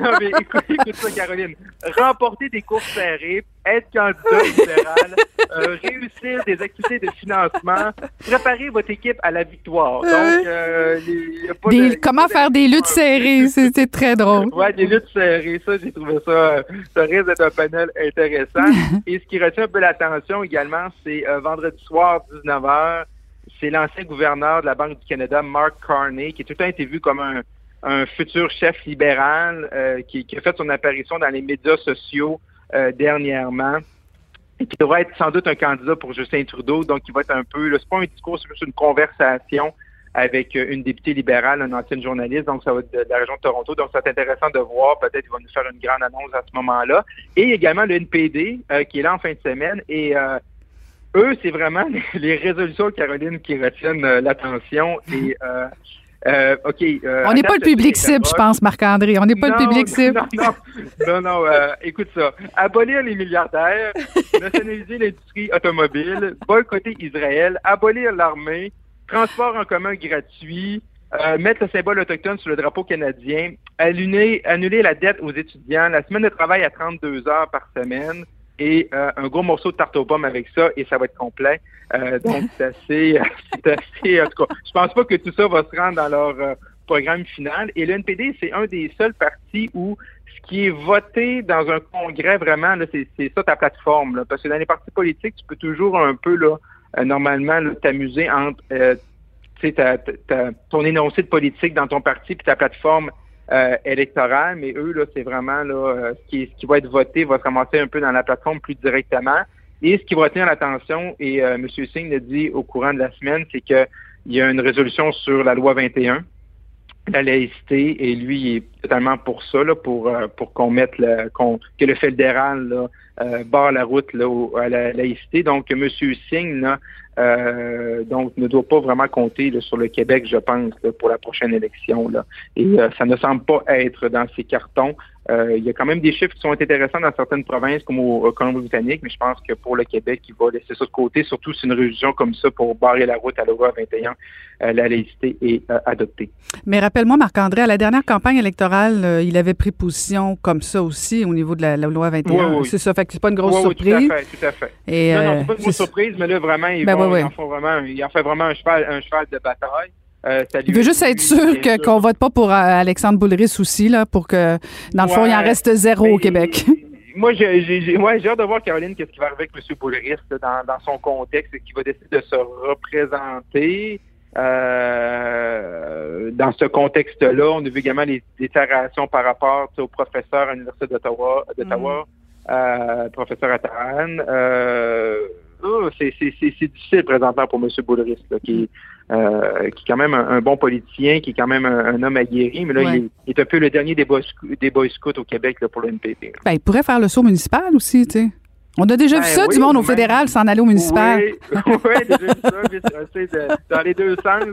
non, mais écoute, écoute ça, Caroline. Remporter des courses serrées, être candidat libéral, euh, réussir des activités de financement, préparer votre équipe à la victoire? Donc, euh, les, y a pas Des- de- comment faire des luttes serrées, c'est c'est très drôle. Ouais, des luttes serrées, ça, j'ai trouvé ça, euh, ça risque d'être un panel intéressant. Et ce qui retient un peu l'attention également, c'est euh, vendredi soir, 19h, c'est l'ancien gouverneur de la Banque du Canada, Mark Carney, qui a tout le temps été vu comme un, un futur chef libéral, euh, qui, qui a fait son apparition dans les médias sociaux euh, dernièrement et qui devrait être sans doute un candidat pour Justin Trudeau. Donc, il va être un peu, c'est pas un discours, c'est juste une conversation avec euh, une députée libérale, une ancienne journaliste, donc ça va être de, la région de Toronto. Donc, c'est intéressant de voir. Peut-être qu'il va nous faire une grande annonce à ce moment-là. Et également le NPD, euh, qui est là en fin de semaine. Et euh, eux, c'est vraiment les résolutions, Caroline, qui retiennent euh, l'attention. Et, euh, euh, OK. euh, On n'est pas le public cible, je pense, Marc-André. On n'est pas le public cible. Non, non, non, non, euh, écoute ça. Abolir les milliardaires, nationaliser l'industrie automobile, boycotter Israël, abolir l'armée, transport en commun gratuit, euh, mettre le symbole autochtone sur le drapeau canadien, annuler, annuler la dette aux étudiants, la semaine de travail à 32 heures par semaine et euh, un gros morceau de tarte aux pommes avec ça et ça va être complet. Euh, donc, c'est assez, c'est assez, en tout cas, je pense pas que tout ça va se rendre dans leur euh, programme final. Et le NPD, c'est un des seuls partis où ce qui est voté dans un congrès, vraiment, c'est, ça ta plateforme. Parce que dans les partis politiques, tu peux toujours un peu, là, normalement, t'amuser entre ton énoncé de politique dans ton parti puis ta plateforme euh, électorale, mais eux, là, c'est vraiment là, euh, ce, qui, ce qui va être voté va se ramasser un peu dans la plateforme plus directement. Et ce qui va retenir l'attention, et euh, M. Singh l'a dit au courant de la semaine, c'est qu'il y a une résolution sur la loi 21, la laïcité, et lui il est totalement pour ça, là, pour, euh, pour qu'on mette le, que le fédéral là, euh, barre la route là, à la laïcité. Donc, M. Singh, là, euh, donc, ne doit pas vraiment compter là, sur le Québec, je pense, là, pour la prochaine élection. Là. Et euh, ça ne semble pas être dans ces cartons. Euh, il y a quand même des chiffres qui sont intéressants dans certaines provinces, comme au, au Colombie-Britannique, mais je pense que pour le Québec, il va laisser ça de côté, surtout si une résolution comme ça pour barrer la route à la loi 21, euh, la laïcité est euh, adoptée. Mais rappelle-moi, Marc-André, à la dernière campagne électorale, euh, il avait pris position comme ça aussi au niveau de la, la loi 21. Oui, oui. C'est ça, fait que c'est pas une grosse Oui, oui, surprise. tout à fait, tout à fait. Et, non, non, c'est pas une grosse surprise, mais là, vraiment, ils, Ben vont, ils en font vraiment, ils en fait vraiment un cheval, un cheval de bataille. Euh, Il veut juste être sûr qu'on vote pas pour euh, Alexandre Boulris aussi, là, pour que, dans le fond, il en reste zéro au Mais, Québec. Moi, j'ai, ouais, hâte de voir, Caroline, qu'est-ce qui va arriver avec M. Boulris dans, dans son contexte, qui va décider de se représenter. Euh, dans ce contexte-là, on a vu également les déclarations par rapport au professeur à l'Université d'Ottawa, d'Ottawa euh, professeur Ataran. Euh, c'est, difficile présentement pour M. Boulris, là, qui, euh, qui est quand même un, un bon politicien, qui est quand même un, un homme aguerri, mais là, Ouais. il, est, il est un peu le dernier des boys scouts au Québec là, pour le NPD. là. Ben, il pourrait faire le saut municipal aussi, tu sais. On a déjà Ben vu ça, oui, du monde au fédéral s'en aller au municipal. Oui, oui, déjà vu ça, mais, euh, de- dans les deux sens.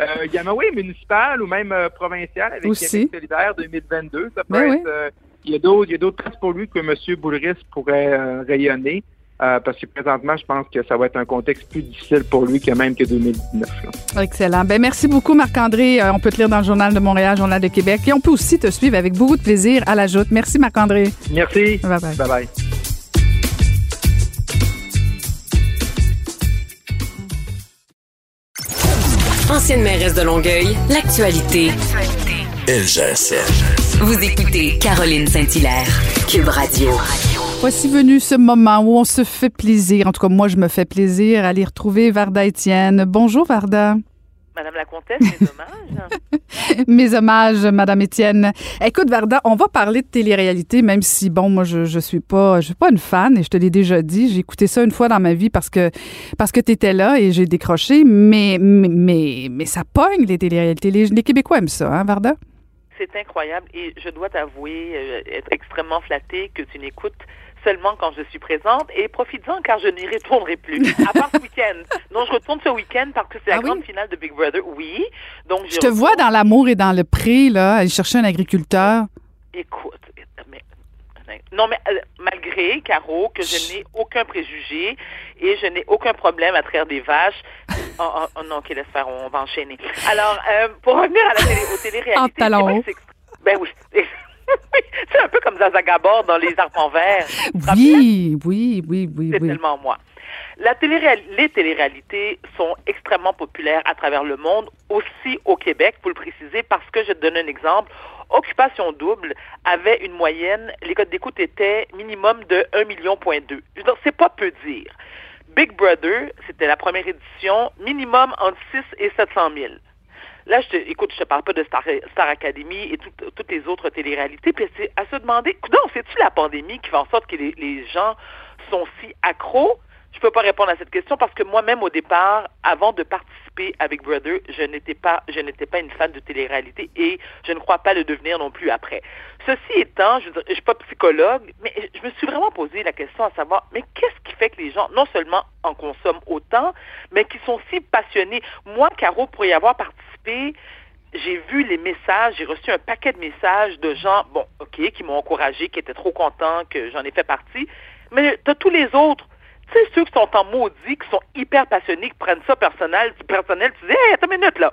Euh, oui, municipal ou même euh, provincial avec Aussi. Québec solidaire 2022. Ça peut Ben être, euh, il y a d'autres, il y a d'autres places pour lui que M. Boulris pourrait euh, rayonner. Euh, parce que présentement, je pense que ça va être un contexte plus difficile pour lui que même que 2019. là. Excellent. Ben, merci beaucoup, Marc-André. Euh, on peut te lire dans le Journal de Montréal, Journal de Québec. Et on peut aussi te suivre avec beaucoup de plaisir à la joute. Merci, Marc-André. Merci. Bye bye. Bye bye. Ancienne mairesse de Longueuil, l'actualité. Ça. Vous écoutez Caroline Saint-Hilaire, Cube Radio. Voici venu ce moment où on se fait plaisir. En tout cas, moi, je me fais plaisir à aller retrouver Varda Étienne. Bonjour, Varda. Madame la comtesse, mes hommages. Mes hommages, Madame Étienne. Écoute, Varda, on va parler de télé-réalité, même si, bon, moi, je, je suis pas, je suis pas une fan, et je te l'ai déjà dit. J'ai écouté ça une fois dans ma vie parce que, parce que t'étais là et j'ai décroché, mais, mais, mais, mais ça pogne, les télé-réalités. Les, les Québécois aiment ça, hein, Varda? C'est incroyable et je dois t'avouer euh, être extrêmement flattée que tu n'écoutes seulement quand je suis présente et profites-en car je n'y retournerai plus. À part ce week-end. Non, je retourne ce week-end parce que c'est la Ah oui? grande finale de Big Brother. Oui. Donc Je te vois dans l'amour et dans le pré, là, aller chercher un agriculteur. Écoute, mais, non, mais euh, malgré, Caro, que je n'ai aucun préjugé et je n'ai aucun problème à traire des vaches. Oh, oh, oh, non, ok, laisse faire, on va enchaîner. Alors, euh, pour revenir à la télé, aux télé-réalités, ben oui. c'est un peu comme Zazagabor dans Les Arpents Verts. Oui, oui, oui, oui, C'est oui. tellement moi. La télé les téléréalités sont extrêmement populaires à travers le monde, aussi au Québec, pour le préciser, parce que je te donne un exemple. Occupation double avait une moyenne, les codes d'écoute étaient minimum de 1 million point deux. C'est pas peu dire. Big Brother, c'était la première édition, minimum entre 6 et 700 000. Là, je te, écoute, je te parle pas de Star, Academy et tout- toutes les autres téléréalités, puis à se demander, non, c'est-tu la pandémie qui fait en sorte que les gens sont si accros? Je peux pas répondre à cette question parce que moi-même, au départ, avant de participer Big Brother, je n'étais pas, je n'étais pas une fan de télé-réalité et je ne crois pas le devenir non plus après. Ceci étant, je je suis pas psychologue, mais je me suis vraiment posé la question à savoir, mais qu'est-ce qui fait que les gens, non seulement en consomment autant, mais qui sont si passionnés? Moi, Caro, pour y avoir participé, j'ai vu les messages, j'ai reçu un paquet de messages de gens, bon, OK, qui m'ont encouragé, qui étaient trop contents que j'en ai fait partie, mais as tous les autres. Tu sais, ceux qui sont en maudit, qui sont hyper passionnés, qui prennent ça personnel, personnel, tu dis, hey, attends une minute, là.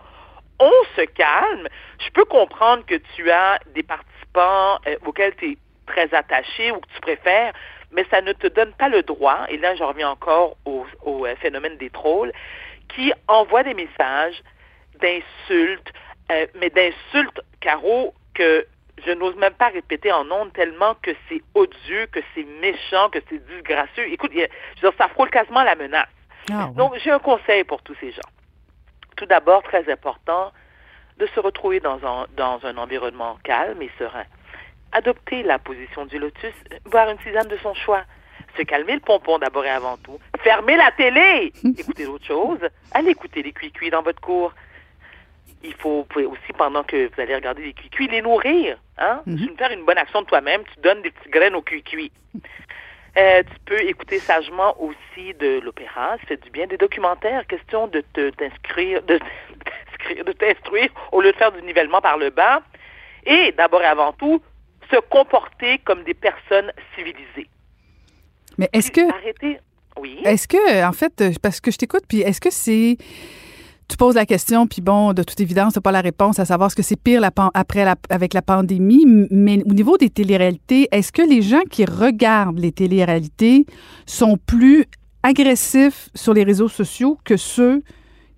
On se calme. Je peux comprendre que tu as des participants euh, auxquels tu es très attaché ou que tu préfères, mais ça ne te donne pas le droit, et là, je reviens encore au, au, euh, phénomène des trolls, qui envoient des messages d'insultes, euh, mais d'insultes, Caro, que je n'ose même pas répéter en ondes tellement que c'est odieux, que c'est méchant, que c'est disgracieux. Écoute, je veux dire, ça frôle quasiment la menace. Ah, ouais. Donc, j'ai un conseil pour tous ces gens. Tout d'abord, très important, de se retrouver dans un, dans un environnement calme et serein. Adopter la position du lotus, boire une tisane de son choix. Se calmer le pompon d'abord et avant tout. Fermer la télé. Écoutez d'autres choses. Allez écouter les cuits dans votre cours. Il faut vous pouvez aussi, pendant que vous allez regarder les cuits les nourrir. Hein? Mhm. Tu veux faire une bonne action de toi-même, tu donnes des petites graines aux cuits euh, tu peux écouter sagement aussi de l'opéra, ça fait du bien, des documentaires, question de te t'inscrire, de t'inscrire, de t'instruire au lieu de faire du nivellement par le bas. Et d'abord et avant tout, se comporter comme des personnes civilisées. Mais est-ce que, Arrêtez. Oui. est-ce que, en fait, euh, parce que je t'écoute, puis est-ce que c'est. Tu poses la question, puis bon, de toute évidence, tu n'as pas la réponse à savoir ce que c'est pire la après la, avec la pandémie. Mais au niveau des téléréalités, est-ce que les gens qui regardent les téléréalités sont plus agressifs sur les réseaux sociaux que ceux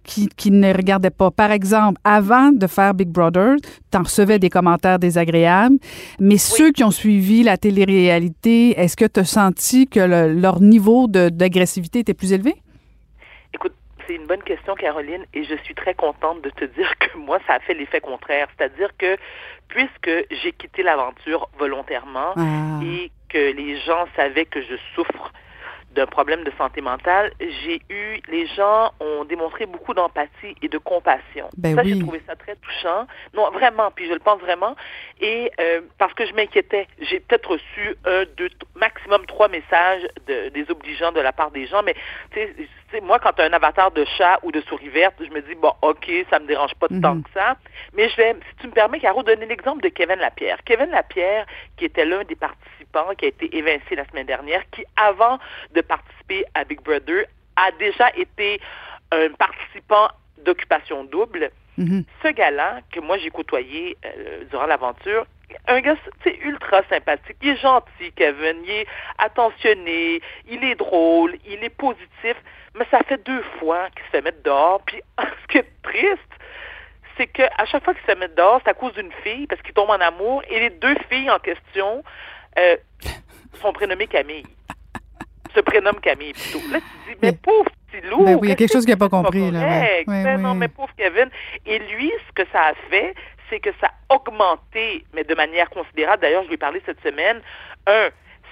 qui, qui ne regardaient pas? Par exemple, avant de faire Big Brother, tu en recevais des commentaires désagréables, mais ceux qui ont suivi la télé-réalité, est-ce que tu as senti que le- leur niveau d'agressivité était plus élevé? Écoute, c'est une bonne question, Caroline, et je suis très contente de te dire que moi, ça a fait l'effet contraire. C'est-à-dire que puisque j'ai quitté l'aventure volontairement Ah. et que les gens savaient que je souffre d'un problème de santé mentale, j'ai eu, les gens ont démontré beaucoup d'empathie et de compassion. Ben ça, oui. j'ai trouvé ça très touchant. Non, vraiment, puis je le pense vraiment. Et euh, parce que je m'inquiétais, j'ai peut-être reçu un, deux, maximum trois messages de, désobligeants de la part des gens, mais moi, quand tu as un avatar de chat ou de souris verte, je me dis, bon, OK, ça me dérange pas tant Mhm. que ça. Mais je vais, si tu me permets, Caro, donner l'exemple de Kevin Lapierre. Kevin Lapierre, qui était l'un des participants, qui a été évincé la semaine dernière, qui, avant de participer à Big Brother, a déjà été un participant d'occupation double. Mhm. Ce gars-là, que moi j'ai côtoyé euh, durant l'aventure, un gars, tu sais, ultra sympathique. Il est gentil, Kevin. Il est attentionné. Il est drôle. Il est positif. Mais ça fait deux fois qu'il se fait mettre dehors. Puis, ce qui est triste, c'est qu'à chaque fois qu'il se fait mettre dehors, c'est à cause d'une fille, parce qu'il tombe en amour. Et les deux filles en question euh, sont prénommées Camille. Se prénomment Camille, plutôt. Là, tu dis, mais pauvre petit loup. Ben oui, il y a quelque chose qu'il n'a pas compris, là, ouais. Ben non, mais pauvre Kevin. Et lui, ce que ça a fait, c'est que ça a augmenté, mais de manière considérable. D'ailleurs, je lui ai parlé cette semaine. Un,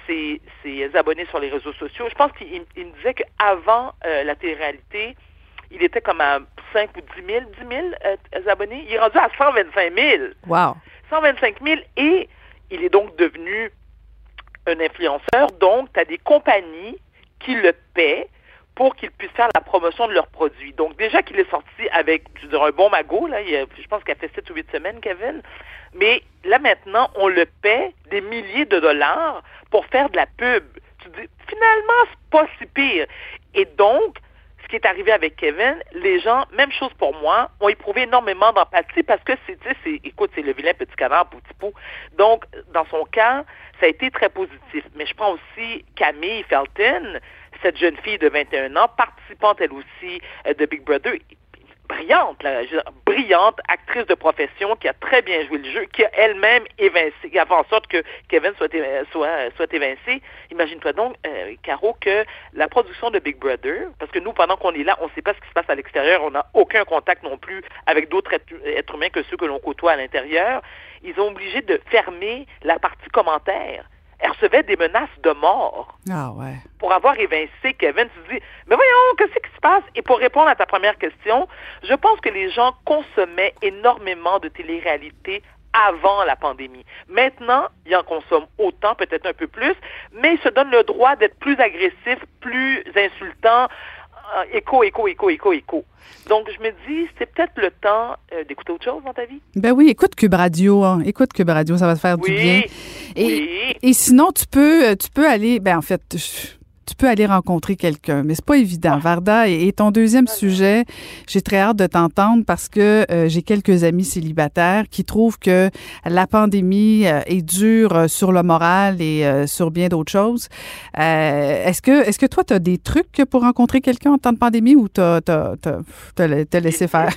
ses, ses abonnés sur les réseaux sociaux. Je pense qu'il il- il me disait qu'avant euh, la télé-réalité, il était comme à 5 ou 10 000, 10 000 euh, abonnés. Il est rendu à 125 000. Wow. 125 000 et il est donc devenu un influenceur. Donc, tu as des compagnies qui le paient pour qu'il puisse faire la promotion de leurs produits. Donc, déjà qu'il est sorti avec, je dire, un bon magot, là, il a- je pense qu'il a fait 7 ou 8 semaines, Kevin, mais là, maintenant, on le paie des milliers de dollars pour faire de la pub. Tu dis, finalement, c'est pas si pire. Et donc, ce qui est arrivé avec Kevin, les gens, même chose pour moi, ont éprouvé énormément d'empathie parce que c'est, c'est, écoute, c'est le vilain petit canard petit pot. Donc, dans son cas, ça a été très positif. Mais je prends aussi Camille Felton, cette jeune fille de 21 ans, participante elle aussi euh, de Big Brother brillante, brillante actrice de profession qui a très bien joué le jeu, qui a elle-même évincé, qui a fait en sorte que Kevin soit, soit évincé. Imagine-toi donc, euh, Caro, que la production de Big Brother, parce que nous, pendant qu'on est là, on ne sait pas ce qui se passe à l'extérieur, on n'a aucun contact non plus avec d'autres êtres humains que ceux que l'on côtoie à l'intérieur, ils ont obligé de fermer la partie commentaire elle recevait des menaces de mort. Ah ouais. Pour avoir évincé Kevin, tu te dis, mais voyons, qu'est-ce qui se passe? Et pour répondre à ta première question, je pense que les gens consommaient énormément de télé-réalité avant la pandémie. Maintenant, ils en consomment autant, peut-être un peu plus, mais ils se donnent le droit d'être plus agressifs, plus insultants, écho, écho, écho, écho, écho. Donc, je me dis, c'est peut-être le temps euh, d'écouter autre chose dans ta vie. Ben oui, écoute Cube Radio. Hein. Écoute Cube Radio, ça va te faire du bien. Et, oui. et sinon, tu peux, euh, tu peux aller, ben en fait, tu peux aller rencontrer quelqu'un, mais c'est pas évident. Varda, et, ton deuxième sujet, j'ai très hâte de t'entendre parce que euh, j'ai quelques amis célibataires qui trouvent que la pandémie euh, est dure euh, sur le moral et sur bien d'autres choses. est-ce que est-ce que toi, tu as des trucs pour rencontrer quelqu'un en temps de pandémie ou t'as as, laissé faire?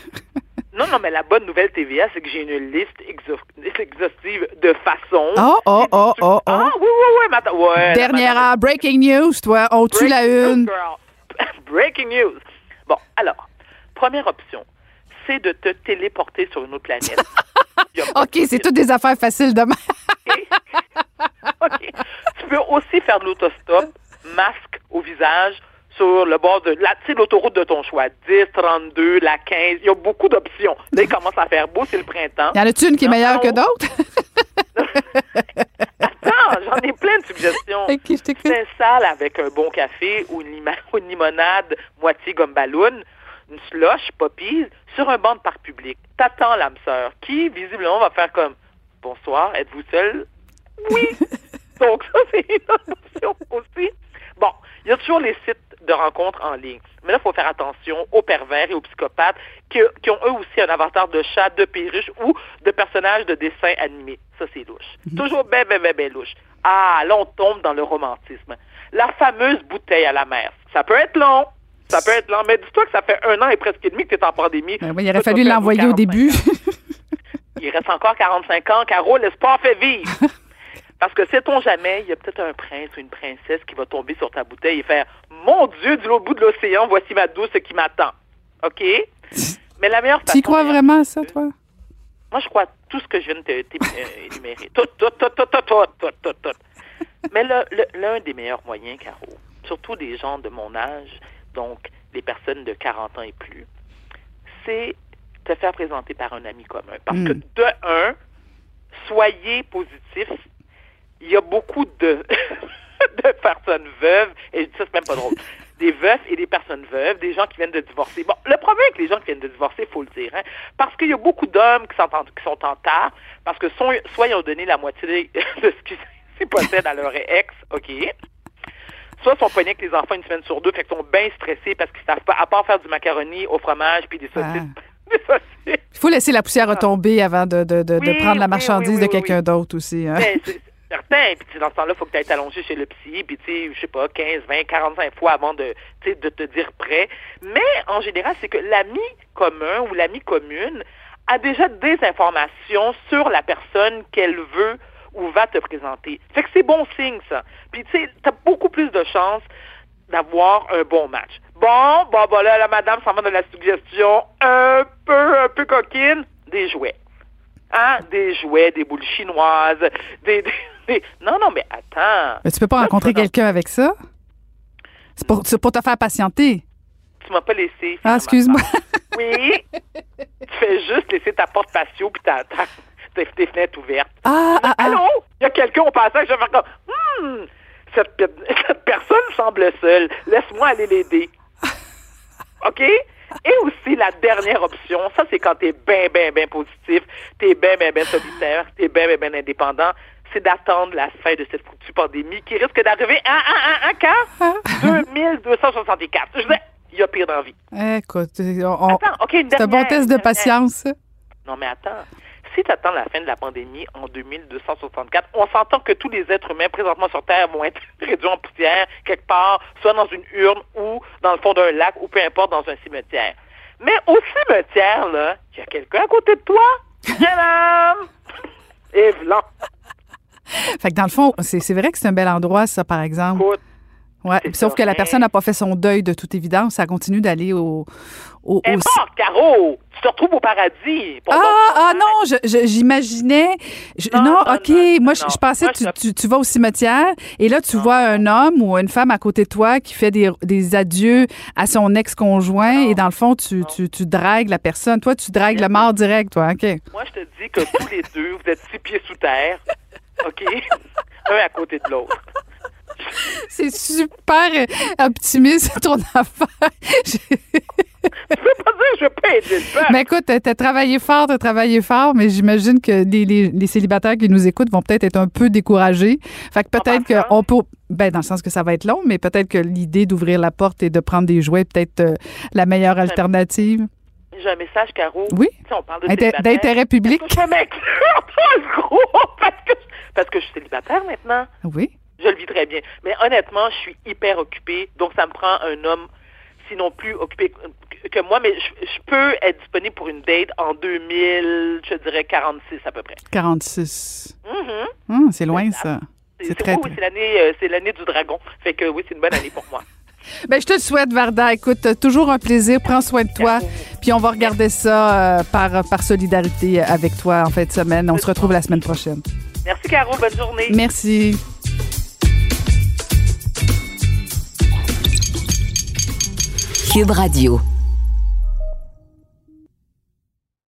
Non, non, mais la bonne nouvelle TVA, c'est que j'ai une liste exhaustive de façons. Oh, oh, oh, oh, oh. Ah, oui, oui, oui. Ouais, Dernière breaking news, toi. On tue la une? breaking news. Bon, alors, première option, c'est de te téléporter sur une autre planète. OK, c'est toutes des affaires faciles demain. OK. Tu peux aussi faire de l'autostop, masque au visage, sur le bord de la, l'autoroute de ton choix. 10, 32, la 15. Il y a beaucoup d'options. Là, il commence à faire beau, c'est le printemps. Y en a-tu une qui est meilleure que d'autres? Attends, j'en ai plein de suggestions. Okay, c'est salle avec un bon café ou une, limonade moitié gomme ballon, une slush, poppies, sur un banc de parc public. T'attends l'âme sœur, qui visiblement va faire comme Bonsoir, êtes-vous seul? Oui! Donc ça, c'est une option aussi. Bon, il y a toujours les sites de rencontres en ligne. Mais là, il faut faire attention aux pervers et aux psychopathes qui, ont eux aussi un avatar de chat, de perruche ou de personnages de dessin animés. Ça, c'est louche. Mhm. Toujours bien, bien, bien, bien louche. Ah, là, on tombe dans le romantisme. La fameuse bouteille à la mer. Ça peut être long. Ça peut être long. Mais dis-toi que ça fait un an et presque et demi que tu es en pandémie. Ben il aurait fallu l'envoyer au début. il reste encore 45 ans. Caro, l'espoir fait vivre. Parce que sait-on jamais, il y a peut-être un prince ou une princesse qui va tomber sur ta bouteille et faire Mon Dieu, du l'autre bout de l'océan, voici ma douce qui m'attend. OK? Mais la meilleure façon. Tu crois vraiment à ça, toi? Moi, je crois à tout ce que je viens de t'énumérer. tout, tout, tout, tout, tout, tout, tout, tout. Mais l'un des meilleurs moyens, Caro, surtout des gens de mon âge, donc les personnes de 40 ans et plus, c'est te faire présenter par un ami commun. Parce que, de un, soyez positif il y a beaucoup de, de personnes veuves, et ça, c'est même pas drôle. Des veufs et des personnes veuves, des gens qui viennent de divorcer. Bon, le problème avec les gens qui viennent de divorcer, il faut le dire, hein, parce qu'il y a beaucoup d'hommes qui sont, en, qui sont en tard, parce que soit ils ont donné la moitié de ce qu'ils possèdent à leur ex, OK, soit ils sont poignés avec les enfants une semaine sur deux, fait qu'ils sont bien stressés parce qu'ils savent pas, à part faire du macaroni au fromage puis des saucisses. Ah. Il faut laisser la poussière retomber avant de, de, de, prendre la marchandise de quelqu'un d'autre aussi. Hein? Certain. Puis dans ce temps-là, il faut que tu ailles allongé chez le psy, puis tu sais, je sais pas, 15, 20, 45 fois avant de, de te dire prêt. Mais en général, c'est que l'ami commun ou l'ami commune a déjà des informations sur la personne qu'elle veut ou va te présenter. Fait que c'est bon signe, ça. Puis tu sais, t'as beaucoup plus de chances d'avoir un bon match. Bon, bon, bon, là, la madame s'en va de la suggestion un peu, un peu coquine, des jouets. Hein? Des jouets, des boules chinoises, des, Non, non, mais attends. Mais tu peux pas rencontrer quelqu'un avec ça? C'est pour, pour, te faire patienter. Tu m'as pas laissé. Ah, excuse-moi. Oui. tu fais juste laisser ta porte patio puis ta, tes fenêtres ouvertes. Ah, ah, ah. Allô? Il y a quelqu'un au passage, je vais faire comme, cette, cette personne semble seule. Laisse-moi aller l'aider. OK? Et aussi, la dernière option, ça, c'est quand t'es bien, bien, bien positif, t'es bien, bien, bien solitaire, t'es bien, bien, bien indépendant, c'est d'attendre la fin de cette foutue pandémie qui risque d'arriver à, à, à, à quand? 2264. Je disais, Il y a pire dans la vie. Écoute, on- Attends, c'est un bon test de patience. Non, mais attends. Si tu attends la fin de la pandémie en 2264, on s'entend que tous les êtres humains présentement sur Terre vont être réduits en poussière quelque part, soit dans une urne ou dans le fond d'un lac ou peu importe dans un cimetière. Mais au cimetière, là, il y a quelqu'un à côté de toi. Madame! Et blanc. Fait que dans le fond, c'est vrai que c'est un bel endroit, ça, par exemple. Écoute, Ouais. Sauf ça. que la personne n'a pas fait son deuil de toute évidence. Ça continue d'aller au. au, est au- Caro! Tu te retrouves au paradis. Ah, ah non, j'imaginais. Non, OK. non, moi, je, non. je pensais que tu, tu- tu vas au cimetière et là, tu vois un homme ou une femme à côté de toi qui fait des, des adieux à son ex-conjoint et dans le fond, tu, tu, tu dragues la personne. Toi, tu dragues le mort direct, toi. OK. Moi, je te dis que tous les deux, vous êtes six pieds sous terre. OK? Un à côté de l'autre. C'est super euh, optimiste, ton affaire. Je peux pas dire que je peuple. Mais écoute, t'as travaillé fort, t'as travaillé fort, mais j'imagine que les, les- les célibataires qui nous écoutent vont peut-être être un peu découragés. Fait que peut-être qu'on peut, ben dans le sens que ça va être long, mais peut-être que l'idée d'ouvrir la porte et de prendre des jouets est peut-être euh, la meilleure alternative. J'ai un message, Caro. Oui. Tu sais, on parle. D'intérêt public. Je le parce que, parce que je suis célibataire maintenant. Oui? Je le vis très bien. Mais honnêtement, je suis hyper occupée. Donc, ça me prend un homme, sinon plus occupé que- moi. Mais je, je peux être disponible pour une date en 2000, je dirais 46 à peu près. 46. Mhm. Hum, c'est loin, ça. C'est très, oui, très- c'est l'année, euh, c'est l'année du dragon. Fait que oui, c'est une bonne année pour moi. Ben, je te le souhaite, Varda. Écoute, euh, toujours un plaisir. Prends soin de toi. Puis on va regarder ça euh, par, par solidarité avec toi en fin de semaine. On se retrouve la semaine prochaine. Merci, Caro. Bonne journée. Merci. Cube Radio.